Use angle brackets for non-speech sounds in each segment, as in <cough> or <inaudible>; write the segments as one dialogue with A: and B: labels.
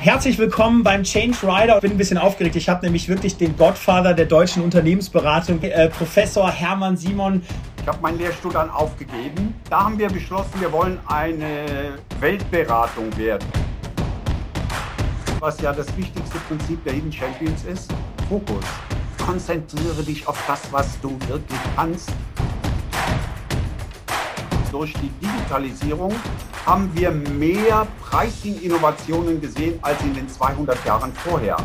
A: Herzlich willkommen beim Change Rider. Ich bin ein bisschen aufgeregt. Ich habe nämlich wirklich den Godfather der deutschen Unternehmensberatung, äh, Professor Hermann Simon.
B: Ich habe meinen Lehrstuhl dann aufgegeben. Da haben wir beschlossen, wir wollen eine Weltberatung werden. Was ja das wichtigste Prinzip der Hidden Champions ist, Fokus. Konzentriere dich auf das, was du wirklich kannst. Durch die Digitalisierung haben wir mehr Pricing-Innovationen gesehen als in den 200 Jahren vorher.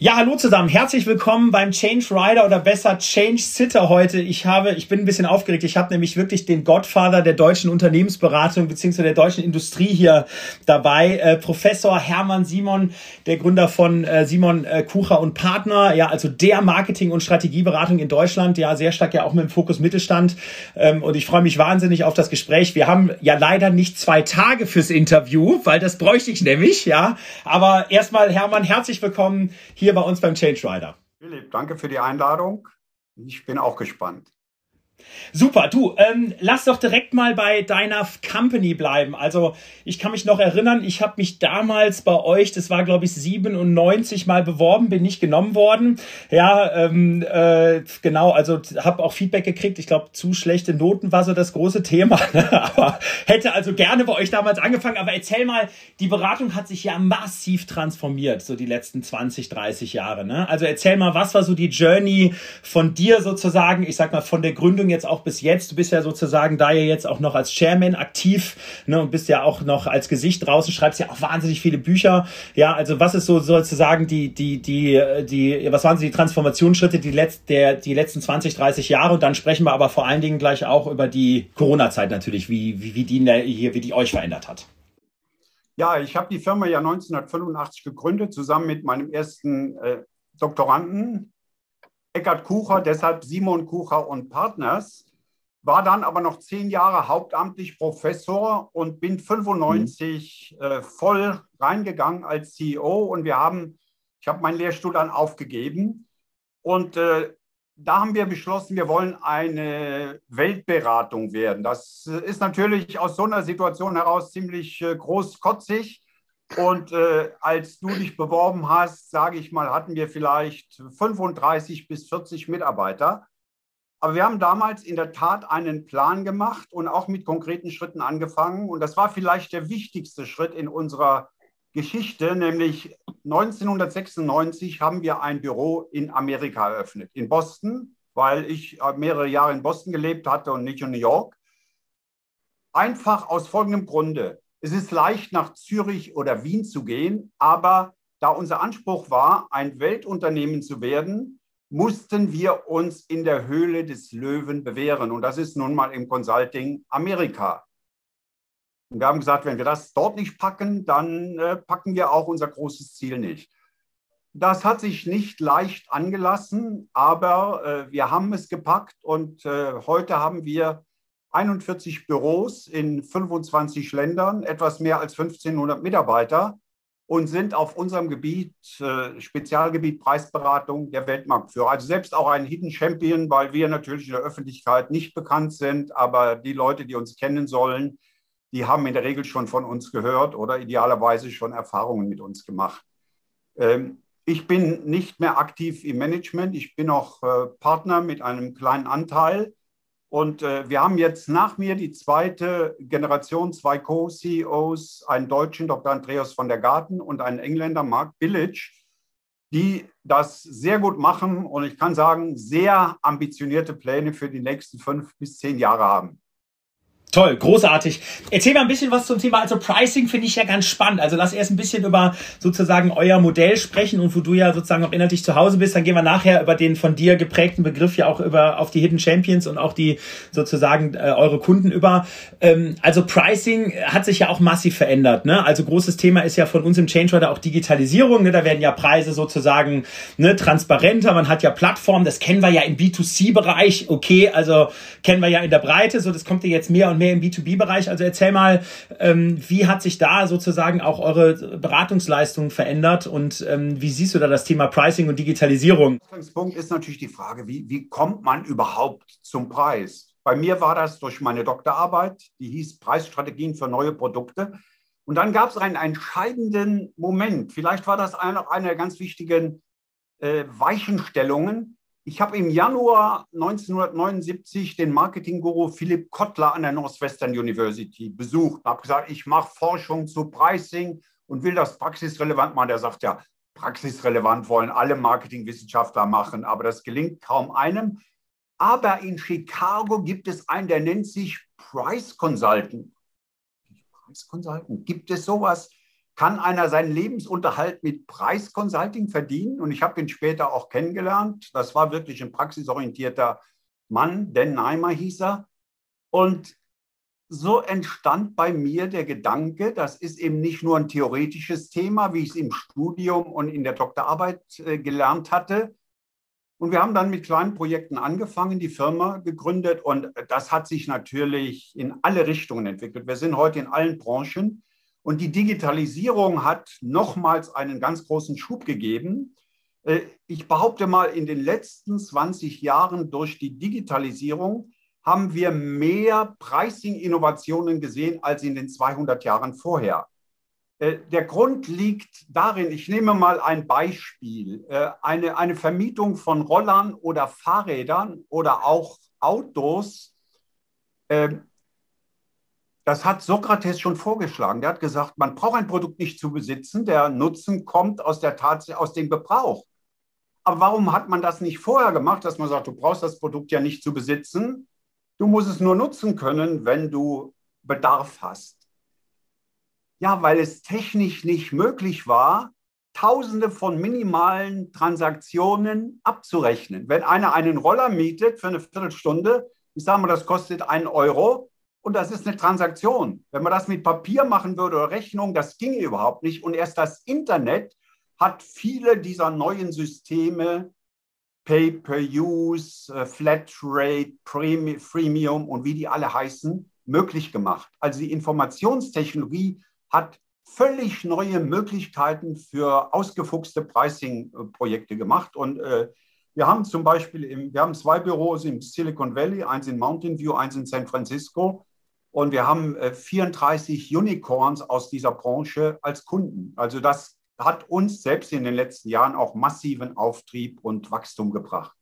A: Ja, hallo zusammen. Herzlich willkommen beim Change Rider oder besser Change Sitter heute. Ich habe, ich bin ein bisschen aufgeregt. Ich habe nämlich wirklich den Godfather der deutschen Unternehmensberatung beziehungsweise der deutschen Industrie hier dabei. Äh, Professor Hermann Simon, der Gründer von äh, Simon äh, Kucher und Partner. Ja, also der Marketing- und Strategieberatung in Deutschland. Ja, sehr stark ja auch mit dem Fokus Mittelstand. Ähm, und ich freue mich wahnsinnig auf das Gespräch. Wir haben ja leider nicht zwei Tage fürs Interview, weil das bräuchte ich nämlich. Ja, aber erstmal Hermann, herzlich willkommen hier hier bei uns beim Change Rider.
B: Philipp, danke für die Einladung. Ich bin auch gespannt.
A: Super, du, ähm, lass doch direkt mal bei deiner Company bleiben. Also ich kann mich noch erinnern, ich habe mich damals bei euch, das war glaube ich 97 mal beworben, bin nicht genommen worden. Ja, ähm, äh, genau, also habe auch Feedback gekriegt. Ich glaube, zu schlechte Noten war so das große Thema. <laughs> Ne? aber hätte also gerne bei euch damals angefangen. Aber erzähl mal, die Beratung hat sich ja massiv transformiert, so die letzten 20, 30 Jahre. Ne? Also erzähl mal, was war so die Journey von dir sozusagen, ich sag mal, von der Gründung jetzt auch bis jetzt. Du bist ja sozusagen da ja jetzt auch noch als Chairman aktiv ne, und bist ja auch noch als Gesicht draußen, schreibst ja auch wahnsinnig viele Bücher. Ja, also was ist so sozusagen die, die, die, die, was waren so die Transformationsschritte die, letzt, der, die letzten 20, 30 Jahre? Und dann sprechen wir aber vor allen Dingen gleich auch über die Corona-Zeit natürlich, wie, wie, wie die hier, wie die euch verändert hat.
B: Ja, ich habe die Firma ja 1985 gegründet, zusammen mit meinem ersten äh, Doktoranden, Eckhard Kucher, deshalb Simon Kucher und Partners, war dann aber noch zehn Jahre hauptamtlich Professor und bin 95 mhm. äh, voll reingegangen als CEO und wir haben, ich habe meinen Lehrstuhl dann aufgegeben und äh, da haben wir beschlossen, wir wollen eine Weltberatung werden. Das ist natürlich aus so einer Situation heraus ziemlich äh, großkotzig. Und äh, als du dich beworben hast, sage ich mal, hatten wir vielleicht 35 bis 40 Mitarbeiter. Aber wir haben damals in der Tat einen Plan gemacht und auch mit konkreten Schritten angefangen. Und das war vielleicht der wichtigste Schritt in unserer Geschichte, nämlich 1996 haben wir ein Büro in Amerika eröffnet, in Boston, weil ich äh, mehrere Jahre in Boston gelebt hatte und nicht in New York. Einfach aus folgendem Grunde. Es ist leicht, nach Zürich oder Wien zu gehen, aber da unser Anspruch war, ein Weltunternehmen zu werden, mussten wir uns in der Höhle des Löwen bewähren. Und das ist nun mal im Consulting Amerika. Und wir haben gesagt, wenn wir das dort nicht packen, dann äh, packen wir auch unser großes Ziel nicht. Das hat sich nicht leicht angelassen, aber äh, wir haben es gepackt und äh, heute haben wir 41 Büros in 25 Ländern, etwas mehr als 1500 Mitarbeiter und sind auf unserem Gebiet, äh, Spezialgebiet Preisberatung, der Weltmarktführer. Also selbst auch ein Hidden Champion, weil wir natürlich in der Öffentlichkeit nicht bekannt sind, aber die Leute, die uns kennen sollen, die haben in der Regel schon von uns gehört oder idealerweise schon Erfahrungen mit uns gemacht. Ähm, ich bin nicht mehr aktiv im Management, ich bin auch äh, Partner mit einem kleinen Anteil und äh, wir haben jetzt nach mir die zweite Generation, zwei Co-CEOs, einen Deutschen, Dr. Andreas von der Garten und einen Engländer, Mark Billage, die das sehr gut machen und ich kann sagen, sehr ambitionierte Pläne für die nächsten fünf bis zehn Jahre haben.
A: Toll, großartig. Erzähl mal ein bisschen was zum Thema. Also Pricing finde ich ja ganz spannend. Also lass erst ein bisschen über sozusagen euer Modell sprechen und wo du ja sozusagen auch inhaltlich zu Hause bist. Dann gehen wir nachher über den von dir geprägten Begriff ja auch über auf die Hidden Champions und auch die sozusagen äh, eure Kunden über. Ähm, also Pricing hat sich ja auch massiv verändert. Ne? Also großes Thema ist ja von uns im Change Rider auch Digitalisierung. Ne? Da werden ja Preise sozusagen ne, transparenter. Man hat ja Plattformen. Das kennen wir ja im B2C-Bereich. Okay, also kennen wir ja in der Breite. So, das kommt ja jetzt mehr und mehr im B2B-Bereich. Also erzähl mal, ähm, wie hat sich da sozusagen auch eure Beratungsleistung verändert und ähm, wie siehst du da das Thema Pricing und Digitalisierung?
B: Ausgangspunkt ist natürlich die Frage, wie, wie kommt man überhaupt zum Preis? Bei mir war das durch meine Doktorarbeit, die hieß Preisstrategien für neue Produkte. Und dann gab es einen entscheidenden Moment. Vielleicht war das eine, eine der ganz wichtigen äh, Weichenstellungen. Ich habe im Januar 1979 den Marketingguru Philipp Kottler an der Northwestern University besucht und habe gesagt, ich mache Forschung zu Pricing und will das praxisrelevant machen. Der sagt ja, praxisrelevant wollen alle Marketingwissenschaftler machen, aber das gelingt kaum einem. Aber in Chicago gibt es einen, der nennt sich Price Consultant. Price Consultant, gibt es sowas? Kann einer seinen Lebensunterhalt mit Price Consulting verdienen? Und ich habe ihn später auch kennengelernt. Das war wirklich ein praxisorientierter Mann, Dan Neimer hieß er. Und so entstand bei mir der Gedanke, das ist eben nicht nur ein theoretisches Thema, wie ich es im Studium und in der Doktorarbeit äh, gelernt hatte. Und wir haben dann mit kleinen Projekten angefangen, die Firma gegründet und das hat sich natürlich in alle Richtungen entwickelt. Wir sind heute in allen Branchen und die Digitalisierung hat nochmals einen ganz großen Schub gegeben. Äh, ich behaupte mal, in den letzten 20 Jahren durch die Digitalisierung haben wir mehr Pricing-Innovationen gesehen als in den 200 Jahren vorher. Äh, der Grund liegt darin, ich nehme mal ein Beispiel, äh, eine, eine Vermietung von Rollern oder Fahrrädern oder auch Autos. Das hat Sokrates schon vorgeschlagen. Der hat gesagt, man braucht ein Produkt nicht zu besitzen, der Nutzen kommt aus, der Tats aus dem Gebrauch. Aber warum hat man das nicht vorher gemacht, dass man sagt, du brauchst das Produkt ja nicht zu besitzen, Du musst es nur nutzen können, wenn du Bedarf hast. Ja, weil es technisch nicht möglich war, Tausende von minimalen Transaktionen abzurechnen. Wenn einer einen Roller mietet für eine Viertelstunde, ich sage mal, das kostet einen Euro und das ist eine Transaktion. Wenn man das mit Papier machen würde oder Rechnung, das ginge überhaupt nicht. Und erst das Internet hat viele dieser neuen Systeme Pay-per-Use, äh, Flatrate, Freemium und wie die alle heißen, möglich gemacht. Also die Informationstechnologie hat völlig neue Möglichkeiten für ausgefuchste Pricing-Projekte gemacht. Und äh, wir haben zum Beispiel, im, wir haben zwei Büros im Silicon Valley, eins in Mountain View, eins in San Francisco. Und wir haben äh, 34 Unicorns aus dieser Branche als Kunden. Also das hat uns selbst in den letzten Jahren auch massiven Auftrieb und Wachstum gebracht.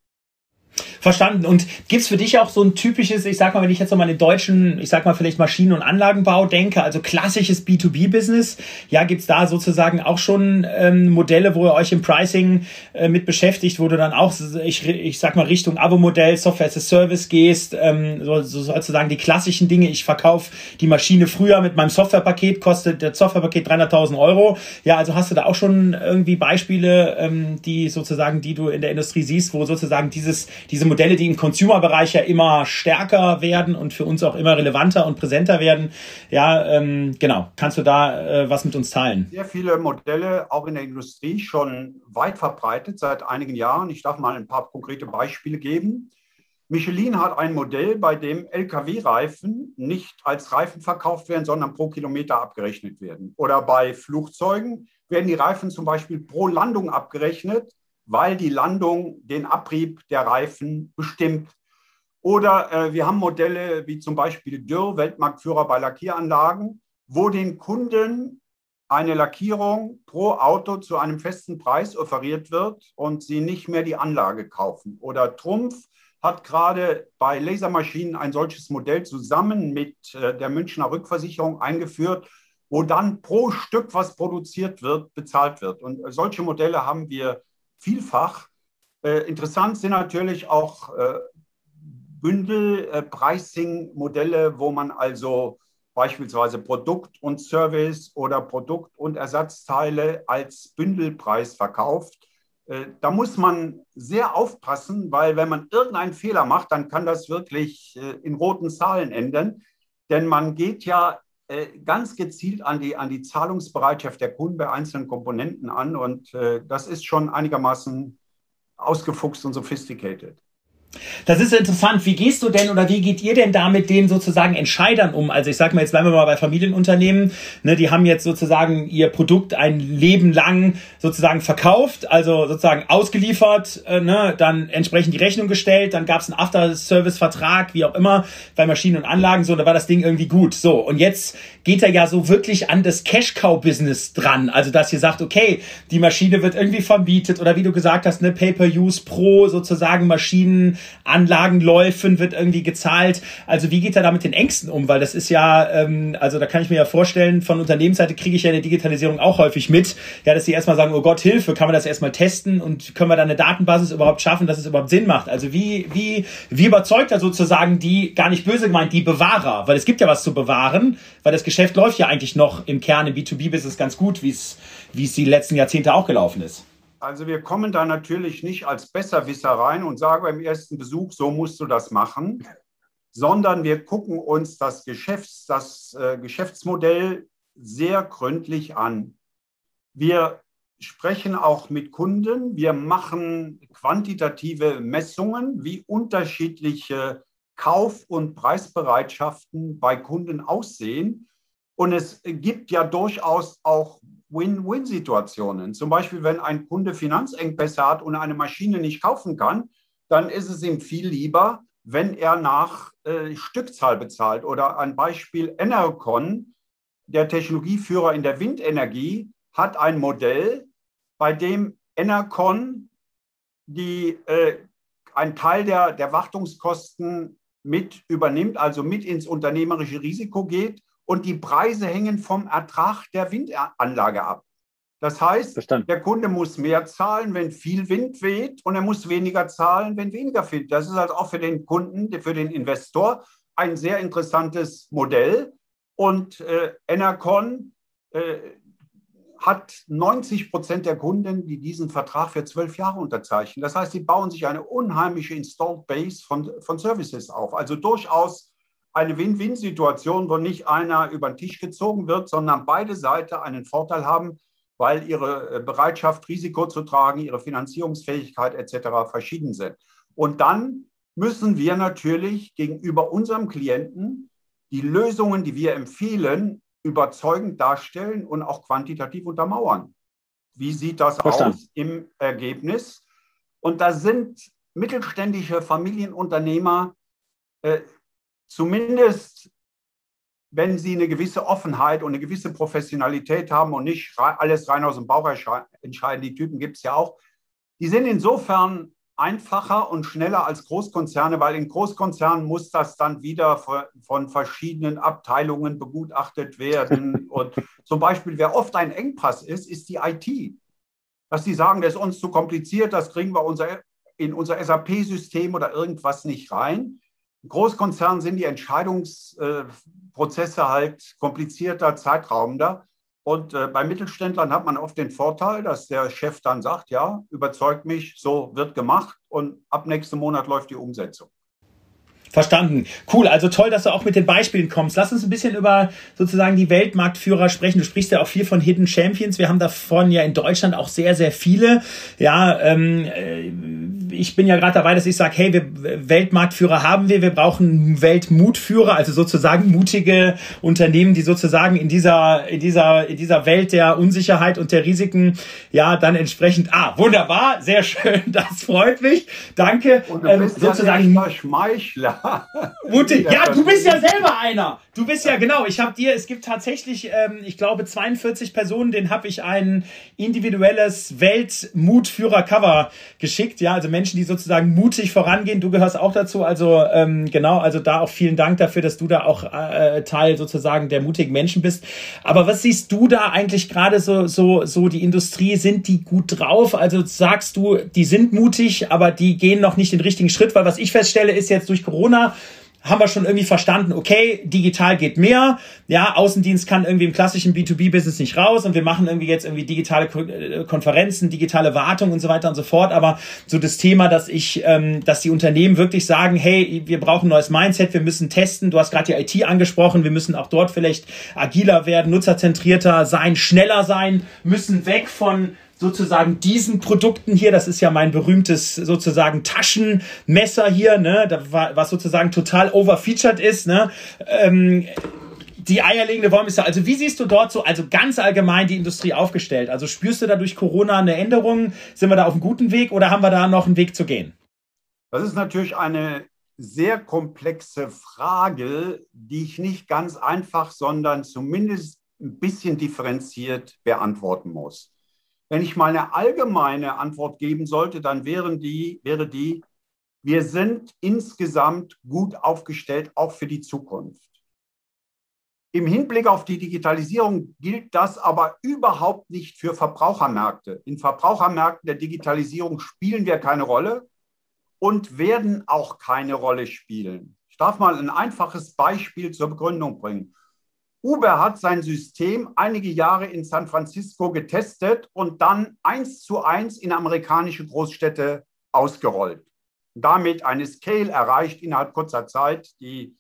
A: Verstanden. Und gibt's für dich auch so ein typisches, ich sag mal, wenn ich jetzt noch mal den deutschen, ich sag mal vielleicht Maschinen- und Anlagenbau denke, also klassisches B2B-Business, ja, gibt's da sozusagen auch schon ähm, Modelle, wo ihr euch im Pricing äh, mit beschäftigt, wo du dann auch, ich, ich sag mal, Richtung Abo-Modell, Software as a Service gehst, ähm, so, so sozusagen die klassischen Dinge, ich verkaufe die Maschine früher mit meinem Softwarepaket, kostet der Softwarepaket 300.000 Euro. Ja, also hast du da auch schon irgendwie Beispiele, ähm, die sozusagen, die du in der Industrie siehst, wo sozusagen dieses, diese Modelle, die im Consumer-Bereich ja immer stärker werden und für uns auch immer relevanter und präsenter werden. Ja, ähm, genau. Kannst du da äh, was mit uns teilen?
B: Sehr viele Modelle, auch in der Industrie, schon weit verbreitet seit einigen Jahren. Ich darf mal ein paar konkrete Beispiele geben. Michelin hat ein Modell, bei dem Lkw-Reifen nicht als Reifen verkauft werden, sondern pro Kilometer abgerechnet werden. Oder bei Flugzeugen werden die Reifen zum Beispiel pro Landung abgerechnet weil die Landung den Abrieb der Reifen bestimmt. Oder äh, wir haben Modelle wie zum Beispiel Dürr, Weltmarktführer bei Lackieranlagen, wo den Kunden eine Lackierung pro Auto zu einem festen Preis offeriert wird und sie nicht mehr die Anlage kaufen. Oder Trumpf hat gerade bei Lasermaschinen ein solches Modell zusammen mit äh, der Münchner Rückversicherung eingeführt, wo dann pro Stück, was produziert wird, bezahlt wird. Und äh, solche Modelle haben wir vielfach. Äh, interessant sind natürlich auch äh, Bündel-Pricing-Modelle, äh, wo man also beispielsweise Produkt und Service oder Produkt und Ersatzteile als Bündelpreis verkauft. Da muss man sehr aufpassen, weil wenn man irgendeinen Fehler macht, dann kann das wirklich in roten Zahlen enden. Denn man geht ja ganz gezielt an die, an die Zahlungsbereitschaft der Kunden bei einzelnen Komponenten an und äh, das ist schon einigermaßen ausgefuchst und sophisticated.
A: Das ist interessant. Wie gehst du denn oder wie geht ihr denn da mit den sozusagen Entscheidern um? Also ich sag mal, jetzt bleiben wir mal bei Familienunternehmen. Ne, die haben jetzt sozusagen ihr Produkt ein Leben lang sozusagen verkauft, also sozusagen ausgeliefert, äh, ne, dann entsprechend die Rechnung gestellt, dann gab es einen After-Service-Vertrag, wie auch immer, bei Maschinen und Anlagen, so, da war das Ding irgendwie gut. So, und jetzt geht er ja so wirklich an das Cash-Cow-Business dran. Also dass ihr sagt, okay, die Maschine wird irgendwie vermietet oder wie du gesagt hast, ne, Pay-per-Use pro sozusagen Maschinen Anlagenläufen wird irgendwie gezahlt. Also wie geht er da mit den Ängsten um? Weil das ist ja, ähm, also da kann ich mir ja vorstellen, von Unternehmensseite kriege ich ja eine Digitalisierung auch häufig mit, ja, dass sie erstmal sagen, oh Gott, Hilfe, kann man das erstmal testen und können wir da eine Datenbasis überhaupt schaffen, dass es überhaupt Sinn macht? Also wie, wie, wie überzeugt er sozusagen die, gar nicht böse gemeint, die Bewahrer? Weil es gibt ja was zu bewahren, weil das Geschäft läuft ja eigentlich noch im Kern im B2B-Business ganz gut, wie es, wie es die letzten Jahrzehnte auch gelaufen ist.
B: Also wir kommen da natürlich nicht als Besserwisser rein und sagen beim ersten Besuch, so musst du das machen, sondern wir gucken uns das, Geschäfts-, das äh, Geschäftsmodell sehr gründlich an. Wir sprechen auch mit Kunden, wir machen quantitative Messungen, wie unterschiedliche Kauf- und Preisbereitschaften bei Kunden aussehen. Und es gibt ja durchaus auch Win-Win-Situationen. Zum Beispiel, wenn ein Kunde Finanzengpässe hat und eine Maschine nicht kaufen kann, dann ist es ihm viel lieber, wenn er nach äh, Stückzahl bezahlt. Oder ein Beispiel Enercon, der Technologieführer in der Windenergie, hat ein Modell, bei dem Enercon die, äh, einen Teil der, der Wartungskosten mit übernimmt, also mit ins unternehmerische Risiko geht und die Preise hängen vom Ertrag der Windanlage ab. Das heißt, Verstanden. der Kunde muss mehr zahlen, wenn viel Wind weht und er muss weniger zahlen, wenn weniger Wind. Das ist halt auch für den Kunden, für den Investor ein sehr interessantes Modell. Und äh, Enercon äh, hat 90 Prozent der Kunden, die diesen Vertrag für zwölf Jahre unterzeichnen. Das heißt, sie bauen sich eine unheimliche Installed Base von, von Services auf. Also durchaus eine Win-Win-Situation, wo nicht einer über den Tisch gezogen wird, sondern beide Seiten einen Vorteil haben, weil ihre äh, Bereitschaft, Risiko zu tragen, ihre Finanzierungsfähigkeit etc. verschieden sind. Und dann müssen wir natürlich gegenüber unserem Klienten die Lösungen, die wir empfehlen, überzeugend darstellen und auch quantitativ untermauern. Wie sieht das Verstanden. aus im Ergebnis? Und da sind mittelständische Familienunternehmer äh, zumindest wenn sie eine gewisse Offenheit und eine gewisse Professionalität haben und nicht alles rein aus dem Bauch entscheiden, die Typen gibt es ja auch, die sind insofern einfacher und schneller als Großkonzerne, weil in Großkonzernen muss das dann wieder von verschiedenen Abteilungen begutachtet werden. <laughs> Und zum Beispiel, wer oft ein Engpass ist, ist die IT. Dass die sagen, das ist uns zu kompliziert, das kriegen wir unser, in unser SAP-System oder irgendwas nicht rein. Großkonzernen sind die Entscheidungsprozesse halt komplizierter, zeitraubender. Und äh, bei Mittelständlern hat man oft den Vorteil, dass der Chef dann sagt, ja, überzeugt mich, so wird gemacht und ab nächsten Monat läuft die Umsetzung.
A: Verstanden. Cool. Also toll, dass du auch mit den Beispielen kommst. Lass uns ein bisschen über sozusagen die Weltmarktführer sprechen. Du sprichst ja auch viel von Hidden Champions. Wir haben davon ja in Deutschland auch sehr, sehr viele. Ja, ähm, äh, ich bin ja gerade dabei, dass ich sage, hey, wir Weltmarktführer haben wir, wir brauchen Weltmutführer, also sozusagen mutige Unternehmen, die sozusagen in dieser, in dieser, in dieser Welt der Unsicherheit und der Risiken ja dann entsprechend, ah, wunderbar, sehr schön, <laughs> das freut mich. Danke.
B: Und du bist ähm, sozusagen ja Schmeichler. <laughs>
A: Mutig. Ja, du bist ja selber einer. Du bist ja genau. Ich habe dir, es gibt tatsächlich, ähm, ich glaube 42 Personen, denen habe ich ein individuelles Weltmutführer-Cover geschickt. Ja, also Menschen, die sozusagen mutig vorangehen. Du gehörst auch dazu. Also ähm, genau, also da auch vielen Dank dafür, dass du da auch äh, Teil sozusagen der mutigen Menschen bist. Aber was siehst du da eigentlich gerade so so so die Industrie? Sind die gut drauf? Also sagst du, die sind mutig, aber die gehen noch nicht den richtigen Schritt, weil was ich feststelle ist jetzt durch Corona haben wir schon irgendwie verstanden, okay, digital geht mehr. Ja, Außendienst kann irgendwie im klassischen B2B-Business nicht raus und wir machen irgendwie jetzt irgendwie digitale äh, Konferenzen, digitale Wartung und so weiter und so fort. Aber so das Thema, dass ich, ähm, dass die Unternehmen wirklich sagen, hey, wir brauchen ein neues Mindset, wir müssen testen. Du hast gerade die IT angesprochen, wir müssen auch dort vielleicht agiler werden, nutzerzentrierter sein, schneller sein, müssen weg von sozusagen diesen Produkten hier, das ist ja mein berühmtes sozusagen Taschenmesser hier, ne, was sozusagen total overfeatured ist, ne, ähm, die eierlegende Wollmilchsau. Also wie siehst du dort so, also ganz allgemein die Industrie aufgestellt? Also spürst du da durch Corona eine Änderung? Sind wir da auf einem guten Weg oder haben wir da noch einen Weg zu gehen?
B: Das ist natürlich eine sehr komplexe Frage, die ich nicht ganz einfach, sondern zumindest ein bisschen differenziert beantworten muss. Wenn ich mal eine allgemeine Antwort geben sollte, dann wären die, wäre die, wir sind insgesamt gut aufgestellt, auch für die Zukunft. Im Hinblick auf die Digitalisierung gilt das aber überhaupt nicht für Verbrauchermärkte. In Verbrauchermärkten der Digitalisierung spielen wir keine Rolle und werden auch keine Rolle spielen. Ich darf mal ein einfaches Beispiel zur Begründung bringen. Uber hat sein System einige Jahre in San Francisco getestet und dann eins zu eins in amerikanische Großstädte ausgerollt. Damit eine Scale erreicht innerhalb kurzer Zeit, die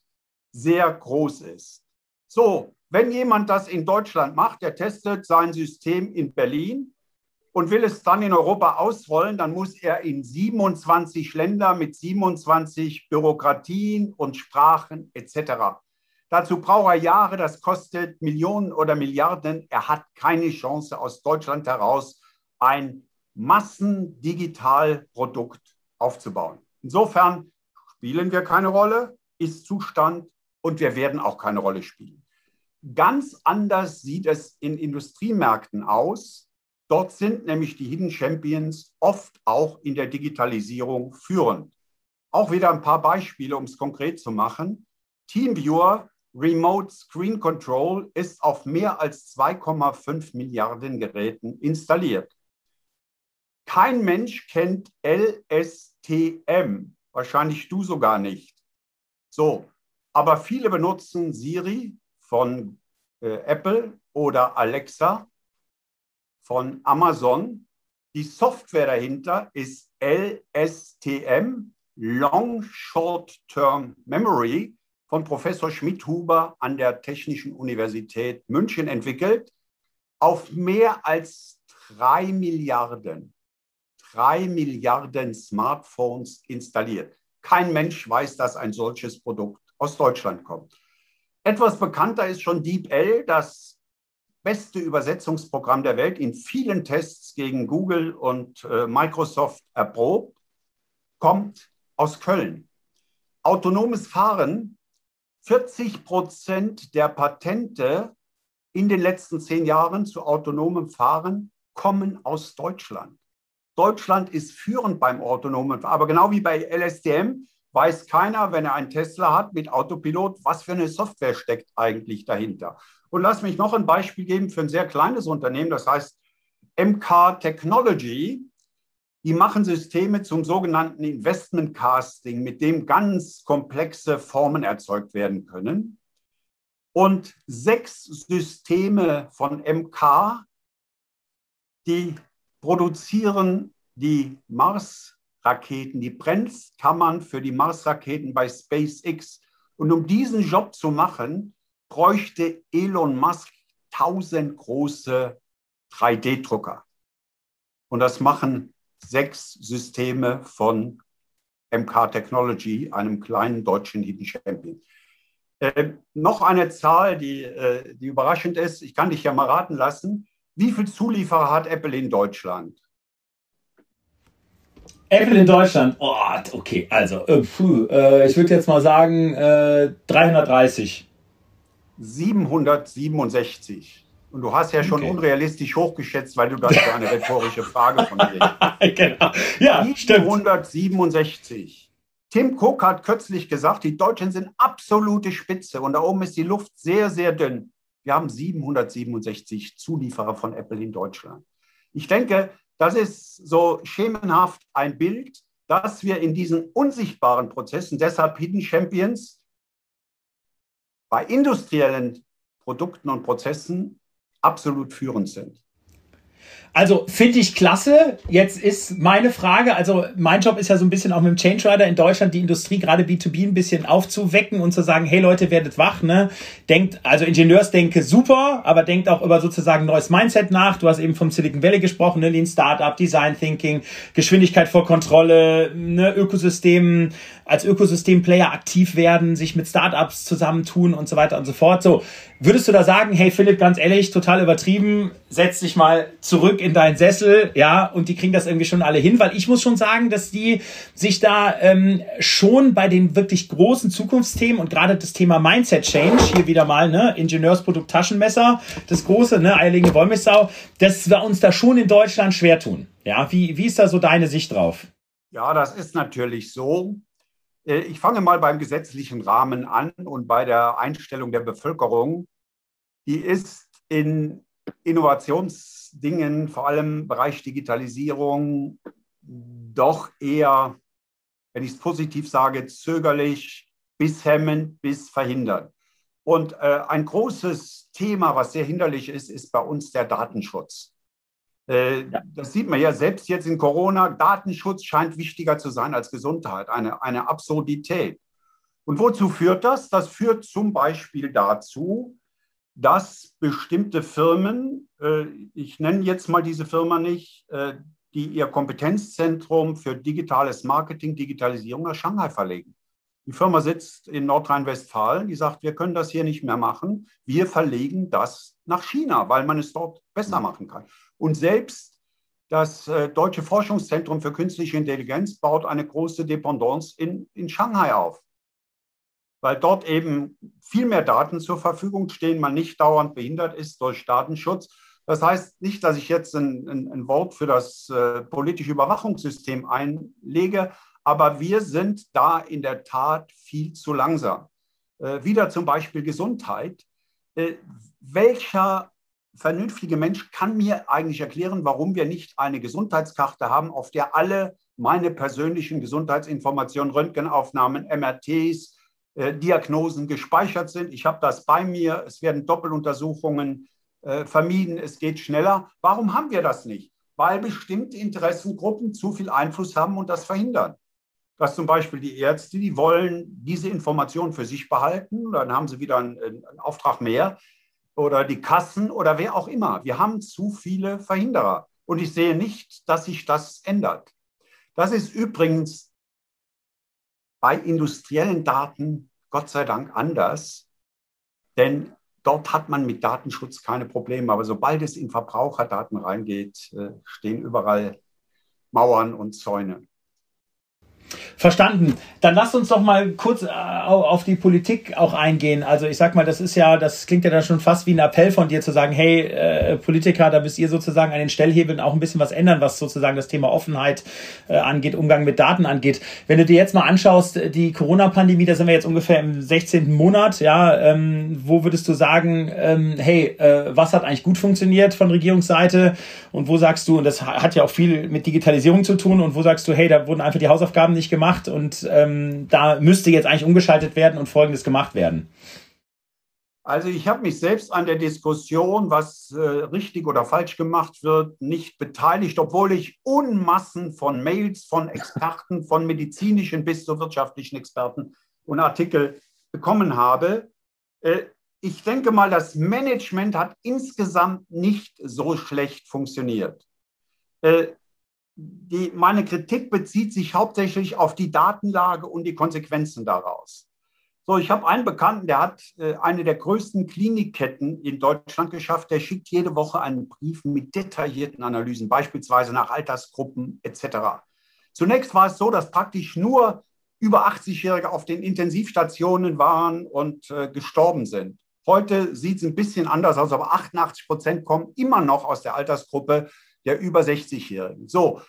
B: sehr groß ist. So, wenn jemand das in Deutschland macht, der testet sein System in Berlin und will es dann in Europa ausrollen, dann muss er in 27 Länder mit 27 Bürokratien und Sprachen etc. Dazu braucht er Jahre, das kostet Millionen oder Milliarden. Er hat keine Chance, aus Deutschland heraus ein Massendigitalprodukt aufzubauen. Insofern spielen wir keine Rolle, ist Zustand und wir werden auch keine Rolle spielen. Ganz anders sieht es in Industriemärkten aus. Dort sind nämlich die Hidden Champions oft auch in der Digitalisierung führend. Auch wieder ein paar Beispiele, um es konkret zu machen. TeamViewer Remote Screen Control ist auf mehr als 2,5 Milliarden Geräten installiert. Kein Mensch kennt LSTM, wahrscheinlich du sogar nicht. So, aber viele benutzen Siri von äh, Apple oder Alexa von Amazon. Die Software dahinter ist LSTM, Long Short Term Memory, von Professor Schmidhuber an der Technischen Universität München entwickelt, auf mehr als drei Milliarden, drei Milliarden Smartphones installiert. Kein Mensch weiß, dass ein solches Produkt aus Deutschland kommt. Etwas bekannter ist schon DeepL, das beste Übersetzungsprogramm der Welt, in vielen Tests gegen Google und äh, Microsoft erprobt, kommt aus Köln. Autonomes Fahren, 40 Prozent der Patente in den letzten zehn Jahren zu autonomem Fahren kommen aus Deutschland. Deutschland ist führend beim autonomen Fahren, aber genau wie bei LSTM weiß keiner, wenn er einen Tesla hat mit Autopilot, was für eine Software steckt eigentlich dahinter. Und lass mich noch ein Beispiel geben für ein sehr kleines Unternehmen, das heißt MK Technology. Die machen Systeme zum sogenannten Investment Casting, mit dem ganz komplexe Formen erzeugt werden können. Und sechs Systeme von MK, die produzieren die Mars Raketen, die Brennkammern für die Mars-Raketen bei SpaceX. Und um diesen Job zu machen, bräuchte Elon Musk 1000 große 3D-Drucker. Und das machen sechs Systeme von MK Technology, einem kleinen deutschen Hidden Champion. Äh, noch eine Zahl, die, äh, die überraschend ist. Ich kann dich ja mal raten lassen. Wie viele Zulieferer hat Apple in Deutschland?
A: Apple in Deutschland. Oh, okay, also, äh, puh, äh, ich würde jetzt mal sagen äh, 330.
B: 767. Und du hast ja schon okay. unrealistisch hochgeschätzt, weil du das für eine rhetorische Frage von dir <laughs> genau. Ja, 767. Tim Cook hat kürzlich gesagt, die Deutschen sind absolute Spitze und da oben ist die Luft sehr, sehr dünn. Wir haben 767 Zulieferer von Apple in Deutschland. Ich denke, das ist so schemenhaft ein Bild, dass wir in diesen unsichtbaren Prozessen, deshalb Hidden Champions, bei industriellen Produkten und Prozessen absolut führend sind.
A: Also finde ich klasse. Jetzt ist meine Frage, also mein Job ist ja so ein bisschen auch mit dem Change Rider in Deutschland die Industrie gerade B2B ein bisschen aufzuwecken und zu sagen, hey Leute, werdet wach, ne? Denkt, also Ingenieursdenke super, aber denkt auch über sozusagen neues Mindset nach. Du hast eben vom Silicon Valley gesprochen, ne? Lean Startup, Design Thinking, Geschwindigkeit vor Kontrolle, ne? Ökosystem, als Ökosystem-Player aktiv werden, sich mit Startups zusammentun und so weiter und so fort. So, würdest du da sagen, hey Philipp, ganz ehrlich, total übertrieben, setz dich mal zurück in deinen Sessel, ja, und die kriegen das irgendwie schon alle hin, weil ich muss schon sagen, dass die sich da ähm, schon bei den wirklich großen Zukunftsthemen und gerade das Thema Mindset Change, hier wieder mal, ne, Ingenieursprodukt Taschenmesser, das große, ne, eierlegende Wollmilchsau, dass wir uns da schon in Deutschland schwer tun. Ja, wie, wie ist da so deine Sicht drauf?
B: Ja, das ist natürlich so. Äh, ich fange mal beim gesetzlichen Rahmen an und bei der Einstellung der Bevölkerung. Die ist in Innovationsdingen, vor allem im Bereich Digitalisierung, doch eher, wenn ich es positiv sage, zögerlich bis hemmend bis verhindert. Und äh, ein großes Thema, was sehr hinderlich ist, ist bei uns der Datenschutz. Äh, das sieht man ja selbst jetzt in Corona. Datenschutz scheint wichtiger zu sein als Gesundheit. Eine, eine Absurdität. Und wozu führt das? Das führt zum Beispiel dazu, dass bestimmte Firmen, äh, ich nenne jetzt mal diese Firma nicht, äh, die ihr Kompetenzzentrum für digitales Marketing, Digitalisierung nach Shanghai verlegen. Die Firma sitzt in Nordrhein-Westfalen, die sagt, wir können das hier nicht mehr machen. Wir verlegen das nach China, weil man es dort besser machen kann. Und selbst das äh, Deutsche Forschungszentrum für künstliche Intelligenz baut eine große Dependance in, in Shanghai auf, weil dort eben viel mehr Daten zur Verfügung stehen, man nicht dauernd behindert ist durch Datenschutz. Das heißt nicht, dass ich jetzt ein, ein, ein Wort für das äh, politische Überwachungssystem einlege, aber wir sind da in der Tat viel zu langsam. Äh, wieder zum Beispiel Gesundheit. Äh, welcher vernünftige Mensch kann mir eigentlich erklären, warum wir nicht eine Gesundheitskarte haben, auf der alle meine persönlichen Gesundheitsinformationen, Röntgenaufnahmen, MRTs, äh, Diagnosen gespeichert sind. Ich habe das bei mir. Es werden Doppeluntersuchungen äh, vermieden. Es geht schneller. Warum haben wir das nicht? Weil bestimmte Interessengruppen zu viel Einfluss haben und das verhindern. Dass zum Beispiel die Ärzte, die wollen diese Informationen für sich behalten, dann haben sie wieder einen, einen Auftrag mehr oder die Kassen oder wer auch immer. Wir haben zu viele Verhinderer. Und ich sehe nicht, dass sich das ändert. Das ist übrigens bei industriellen Daten Gott sei Dank anders, denn dort hat man mit Datenschutz keine Probleme. Aber sobald es in Verbraucherdaten reingeht, äh, stehen überall Mauern und Zäune.
A: Verstanden. Dann lasst uns doch mal kurz äh, auf die Politik auch eingehen. Also ich sag mal, das ist ja, das klingt ja dann schon fast wie ein Appell von dir zu sagen, hey, äh, Politiker, da müsst ihr sozusagen an den Stellhebeln auch ein bisschen was ändern, was sozusagen das Thema Offenheit äh, angeht, Umgang mit Daten angeht. Wenn du dir jetzt mal anschaust, die Corona-Pandemie, da sind wir jetzt ungefähr im 16. Monat, ja, ähm, wo würdest du sagen, ähm, hey, äh, was hat eigentlich gut funktioniert von Regierungsseite und wo sagst du, und das hat ja auch viel mit Digitalisierung zu tun, und wo sagst du, hey, da wurden einfach die Hausaufgaben nicht gemacht und ähm, da müsste jetzt eigentlich umgeschaltet werden und Folgendes gemacht werden?
B: Also ich habe mich selbst an der Diskussion, was äh, richtig oder falsch gemacht wird, nicht beteiligt, obwohl ich Unmassen von Mails von Experten, von medizinischen bis zu wirtschaftlichen Experten und Artikel bekommen habe. Äh, ich denke mal, das Management hat insgesamt nicht so schlecht funktioniert. Äh, die, meine Kritik bezieht sich hauptsächlich auf die Datenlage und die Konsequenzen daraus. So, ich habe einen Bekannten, der hat äh, eine der größten Klinikketten in Deutschland geschafft. Der schickt jede Woche einen Brief mit detaillierten Analysen, beispielsweise nach Altersgruppen etc. Zunächst war es so, dass praktisch nur über 80-Jährige auf den Intensivstationen waren und äh, gestorben sind. Heute sieht es ein bisschen anders aus, aber 88 Prozent kommen immer noch aus der Altersgruppe der über 60-Jährigen. So,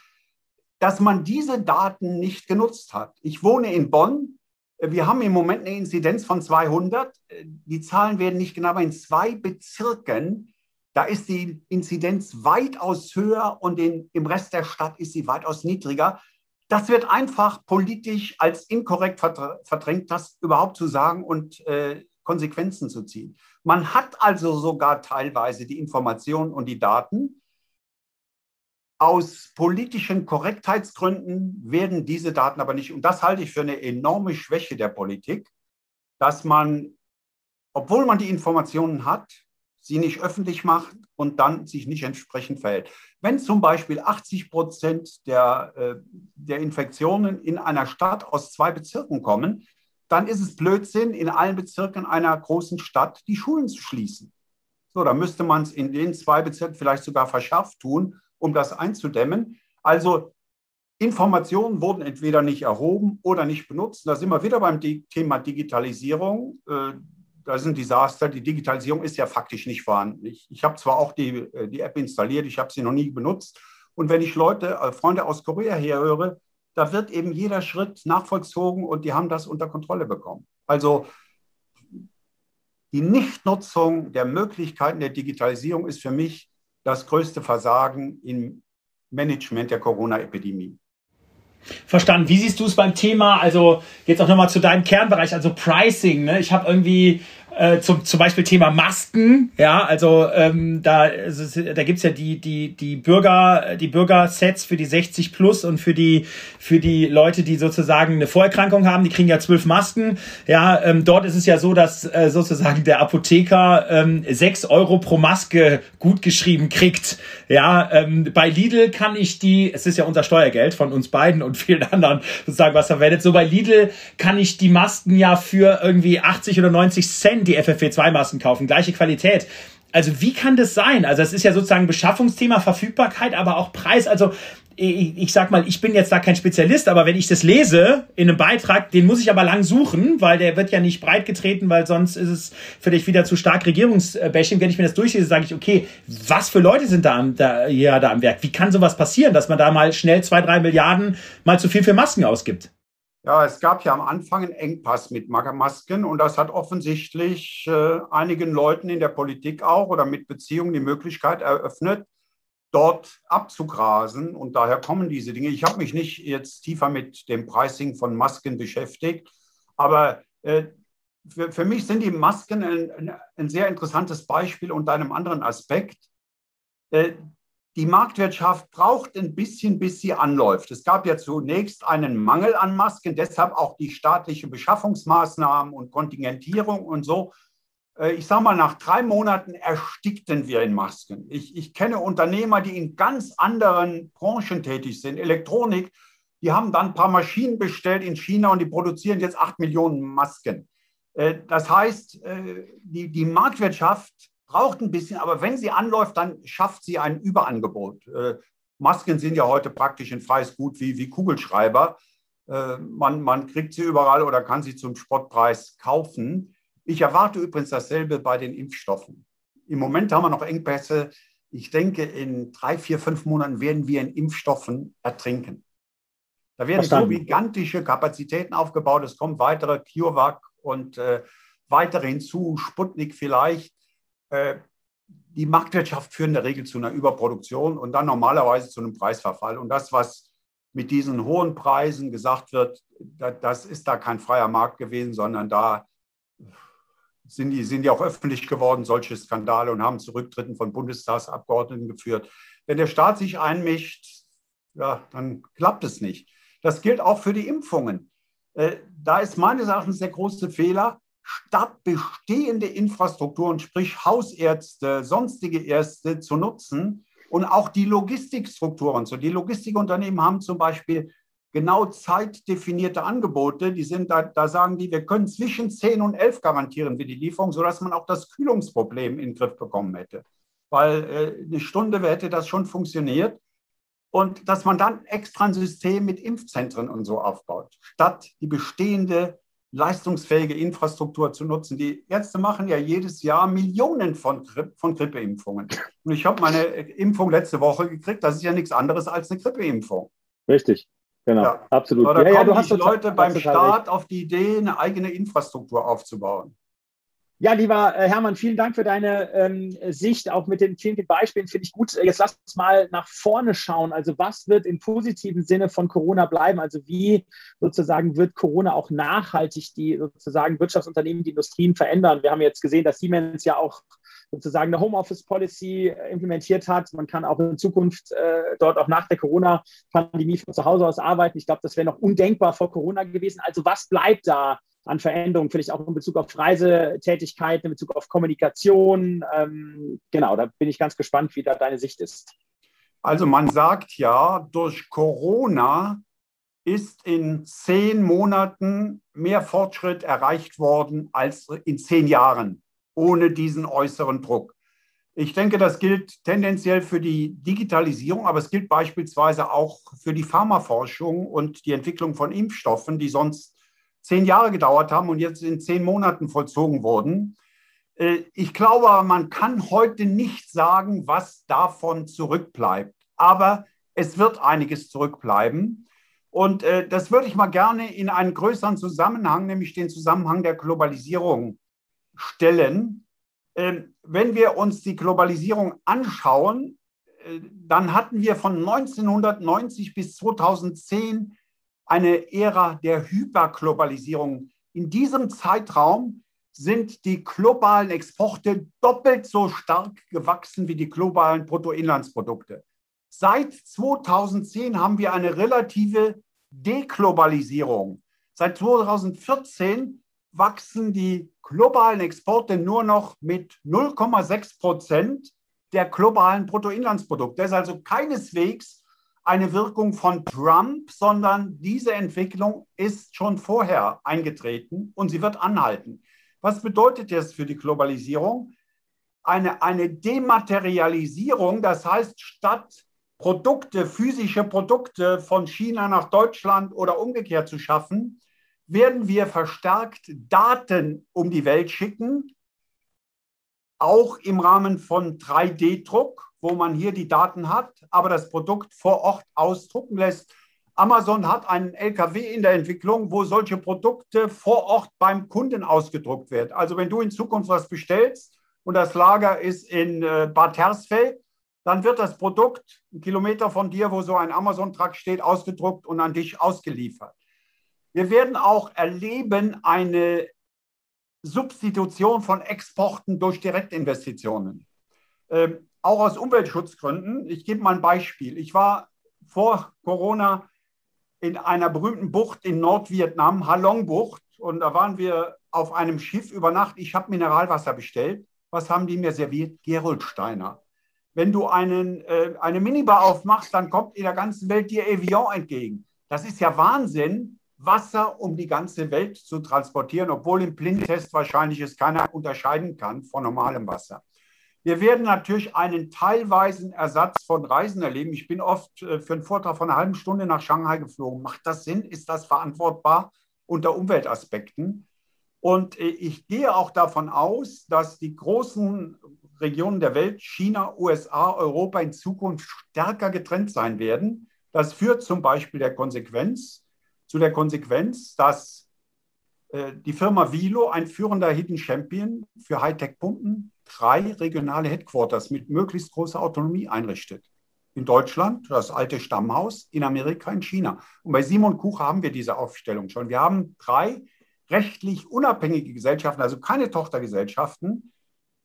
B: dass man diese Daten nicht genutzt hat. Ich wohne in Bonn. Wir haben im Moment eine Inzidenz von 200. Die Zahlen werden nicht genau, aber in zwei Bezirken, da ist die Inzidenz weitaus höher und in, im Rest der Stadt ist sie weitaus niedriger. Das wird einfach politisch als inkorrekt verdrängt, das überhaupt zu sagen und äh, Konsequenzen zu ziehen. Man hat also sogar teilweise die Informationen und die Daten, Aus politischen Korrektheitsgründen werden diese Daten aber nicht, und das halte ich für eine enorme Schwäche der Politik, dass man, obwohl man die Informationen hat, sie nicht öffentlich macht und dann sich nicht entsprechend verhält. Wenn zum Beispiel 80 Prozent der, äh, der Infektionen in einer Stadt aus zwei Bezirken kommen, dann ist es Blödsinn, in allen Bezirken einer großen Stadt die Schulen zu schließen. So, da müsste man es in den zwei Bezirken vielleicht sogar verschärft tun, um das einzudämmen. Also Informationen wurden entweder nicht erhoben oder nicht benutzt. Da sind wir wieder beim Thema Digitalisierung. Äh, das ist ein Desaster. Die Digitalisierung ist ja faktisch nicht vorhanden. Ich, ich habe zwar auch die, äh, die App installiert, ich habe sie noch nie benutzt. Und wenn ich Leute, äh, Freunde aus Korea herhöre, da wird eben jeder Schritt nachvollzogen und die haben das unter Kontrolle bekommen. Also die Nichtnutzung der Möglichkeiten der Digitalisierung ist für mich das größte Versagen im Management der Corona-Epidemie.
A: Verstanden. Wie siehst du es beim Thema, also jetzt auch nochmal zu deinem Kernbereich, also Pricing. Ne? Ich habe irgendwie äh, zum, zum Beispiel Thema Masken, ja, also ähm, da, also, da gibt's ja die, die, die Bürger, die Bürgersets für die 60 plus und für die, für die Leute, die sozusagen eine Vorerkrankung haben, die kriegen ja zwölf Masken. Ja, ähm, dort ist es ja so, dass äh, sozusagen der Apotheker ähm, 6 Euro pro Maske gut geschrieben kriegt. Ja, ähm, bei Lidl kann ich die, es ist ja unser Steuergeld von uns beiden und vielen anderen sozusagen was verwendet. So bei Lidl kann ich die Masken ja für irgendwie 80 oder 90 Cent die FFP2-Masken kaufen, gleiche Qualität. Also wie kann das sein? Also es ist ja sozusagen Beschaffungsthema, Verfügbarkeit, aber auch Preis. Also ich, ich sag mal, ich bin jetzt da kein Spezialist, aber wenn ich das lese in einem Beitrag, den muss ich aber lang suchen, weil der wird ja nicht breit getreten, weil sonst ist es vielleicht wieder zu stark Regierungsbashing. Wenn ich mir das durchlese, sage ich, okay, was für Leute sind da, am, da, ja, da am Werk? Wie kann sowas passieren, dass man da mal schnell zwei, drei Milliarden mal zu viel für Masken ausgibt?
B: Ja, es gab ja am Anfang einen Engpass mit Masken und das hat offensichtlich äh, einigen Leuten in der Politik auch oder mit Beziehungen die Möglichkeit eröffnet, dort abzugrasen und daher kommen diese Dinge. Ich habe mich nicht jetzt tiefer mit dem Pricing von Masken beschäftigt, aber äh, für, für, mich sind die Masken ein, ein, sehr interessantes Beispiel unter einem anderen Aspekt. Äh, die Marktwirtschaft braucht ein bisschen, bis sie anläuft. Es gab ja zunächst einen Mangel an Masken, deshalb auch die staatliche Beschaffungsmaßnahmen und Kontingentierung und so. Äh, ich sage mal, nach drei Monaten erstickten wir in Masken. Ich, ich kenne Unternehmer, die in ganz anderen Branchen tätig sind, Elektronik, die haben dann ein paar Maschinen bestellt in China und die produzieren jetzt acht Millionen Masken. Äh, das heißt, äh, die, die Marktwirtschaft braucht ein bisschen, aber wenn sie anläuft, dann schafft sie ein Überangebot. Äh, Masken sind ja heute praktisch ein freies Gut wie, wie Kugelschreiber. Äh, man, man kriegt sie überall oder kann sie zum Spottpreis kaufen. Ich erwarte übrigens dasselbe bei den Impfstoffen. Im Moment haben wir noch Engpässe. Ich denke, in drei, vier, fünf Monaten werden wir in Impfstoffen ertrinken. Da werden Verstanden. so gigantische Kapazitäten aufgebaut. Es kommen weitere CureVac und äh, weitere hinzu, Sputnik vielleicht. Äh, die Marktwirtschaft führt in der Regel zu einer Überproduktion und dann normalerweise zu einem Preisverfall. Und das, was mit diesen hohen Preisen gesagt wird, das ist da kein freier Markt gewesen, sondern da sind die, sind die auch öffentlich geworden, solche Skandale und haben Zurücktritten von Bundestagsabgeordneten geführt. Wenn der Staat sich einmischt, ja, dann klappt es nicht. Das gilt auch für die Impfungen. Äh, da ist meines Erachtens der große Fehler, statt bestehende Infrastrukturen, sprich Hausärzte, sonstige Ärzte zu nutzen und auch die Logistikstrukturen. So, die Logistikunternehmen haben zum Beispiel genau zeitdefinierte Angebote. Die sind da, da sagen die, wir können zwischen 10 und 11 garantieren wir die Lieferung, sodass man auch das Kühlungsproblem in den Griff bekommen hätte. Weil äh, eine Stunde hätte das schon funktioniert. Und dass man dann extra ein System mit Impfzentren und so aufbaut, statt die bestehende leistungsfähige Infrastruktur zu nutzen. Die Ärzte machen ja jedes Jahr Millionen von, Gri von Grippeimpfungen. Und ich habe meine Impfung letzte Woche gekriegt. Das ist ja nichts anderes als eine Grippeimpfung.
C: Richtig, genau,
B: ja. absolut. Aber da ja, kommen ja, die Leute beim Staat auf die Idee, eine eigene Infrastruktur aufzubauen.
C: Ja, lieber äh, Hermann, vielen Dank für deine ähm, Sicht, auch mit den vielen, Beispielen, finde ich gut. Jetzt lass uns mal nach vorne schauen. Also was wird im positiven Sinne von Corona bleiben? Also wie sozusagen wird Corona auch nachhaltig die sozusagen Wirtschaftsunternehmen, die Industrien verändern? Wir haben jetzt gesehen, dass Siemens ja auch sozusagen eine Homeoffice-Policy implementiert hat. Man kann auch in Zukunft äh, dort auch nach der Corona-Pandemie von zu Hause aus arbeiten. Ich glaube, das wäre noch undenkbar vor Corona gewesen. Also was bleibt da an Veränderungen, vielleicht auch in Bezug auf Reisetätigkeiten, in Bezug auf Kommunikation? Ähm, genau, da bin ich ganz gespannt, wie da deine Sicht ist.
B: Also man sagt ja, durch Corona ist in zehn Monaten mehr Fortschritt erreicht worden als in zehn Jahren ohne diesen äußeren Druck. Ich denke, das gilt tendenziell für die Digitalisierung, aber es gilt beispielsweise auch für die Pharmaforschung und die Entwicklung von Impfstoffen, die sonst zehn Jahre gedauert haben und jetzt in zehn Monaten vollzogen wurden. Äh, ich glaube, man kann heute nicht sagen, was davon zurückbleibt. Aber es wird einiges zurückbleiben. Und äh, das würde ich mal gerne in einen größeren Zusammenhang, nämlich den Zusammenhang der Globalisierung stellen. Ähm, wenn wir uns die Globalisierung anschauen, äh, dann hatten wir von 1990 bis 2010 eine Ära der Hyperglobalisierung. In diesem Zeitraum sind die globalen Exporte doppelt so stark gewachsen wie die globalen Bruttoinlandsprodukte. Seit 2010 haben wir eine relative Deglobalisierung. Seit 2014 wachsen die globalen Exporte nur noch mit 0,6 Prozent der globalen Bruttoinlandsprodukte. Das ist also keineswegs eine Wirkung von Trump, sondern diese Entwicklung ist schon vorher eingetreten und sie wird anhalten. Was bedeutet das für die Globalisierung? Eine, eine Dematerialisierung, das heißt, statt Produkte, physische Produkte von China nach Deutschland oder umgekehrt zu schaffen, werden wir verstärkt Daten um die Welt schicken, auch im Rahmen von 3D-Druck, wo man hier die Daten hat, aber das Produkt vor Ort ausdrucken lässt. Amazon hat einen LKW in der Entwicklung, wo solche Produkte vor Ort beim Kunden ausgedruckt werden. Also wenn du in Zukunft was bestellst und das Lager ist in äh, Bad Hersfeld, dann wird das Produkt einen Kilometer von dir, wo so ein Amazon-Truck steht, ausgedruckt und an dich ausgeliefert. Wir werden auch erleben eine Substitution von Exporten durch Direktinvestitionen. Ähm, auch aus Umweltschutzgründen. Ich gebe mal ein Beispiel. Ich war vor Corona in einer berühmten Bucht in Nordvietnam, Halong-Bucht, und da waren wir auf einem Schiff über Nacht. Ich habe Mineralwasser bestellt. Was haben die mir serviert? Gerolsteiner wenn du einen, äh, eine Minibar aufmachst, dann kommt in der ganzen Welt dir Evian entgegen. Das ist ja Wahnsinn, Wasser um die ganze Welt zu transportieren, obwohl im Blindtest wahrscheinlich es keiner unterscheiden kann von normalem Wasser. Wir werden natürlich einen teilweisen Ersatz von Reisen erleben. Ich bin oft äh, für einen Vortrag von einer halben Stunde nach Shanghai geflogen. Macht das Sinn? Ist das verantwortbar unter Umweltaspekten? Und äh, ich gehe auch davon aus, dass die großen Regionen der Welt, China, USA, Europa in Zukunft stärker getrennt sein werden. Das führt zum Beispiel der Konsequenz, zu der Konsequenz, dass die Firma Vilo, ein führender Hidden Champion für Hightech-Pumpen, drei regionale Headquarters mit möglichst großer Autonomie einrichtet. In Deutschland das alte Stammhaus, in Amerika, in China. Und bei Simon Kucher haben wir diese Aufstellung schon. Wir haben drei rechtlich unabhängige Gesellschaften, also keine Tochtergesellschaften,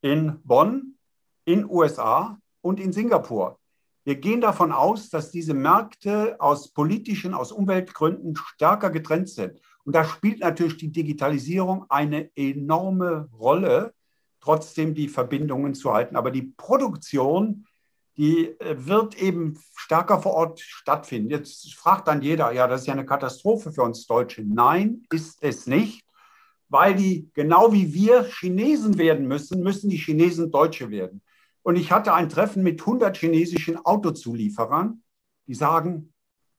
B: in Bonn, in USA und in Singapur. Wir gehen davon aus, dass diese Märkte aus politischen, aus Umweltgründen stärker getrennt sind. Und da spielt natürlich die Digitalisierung eine enorme Rolle, trotzdem die Verbindungen zu halten. Aber die Produktion, die äh, wird eben stärker vor Ort stattfinden. Jetzt fragt dann jeder, ja, das ist ja eine Katastrophe für uns Deutsche. Nein, ist es nicht weil die genau wie wir Chinesen werden müssen, müssen die Chinesen Deutsche werden. Und ich hatte ein Treffen mit 100 chinesischen Autozulieferern, die sagen,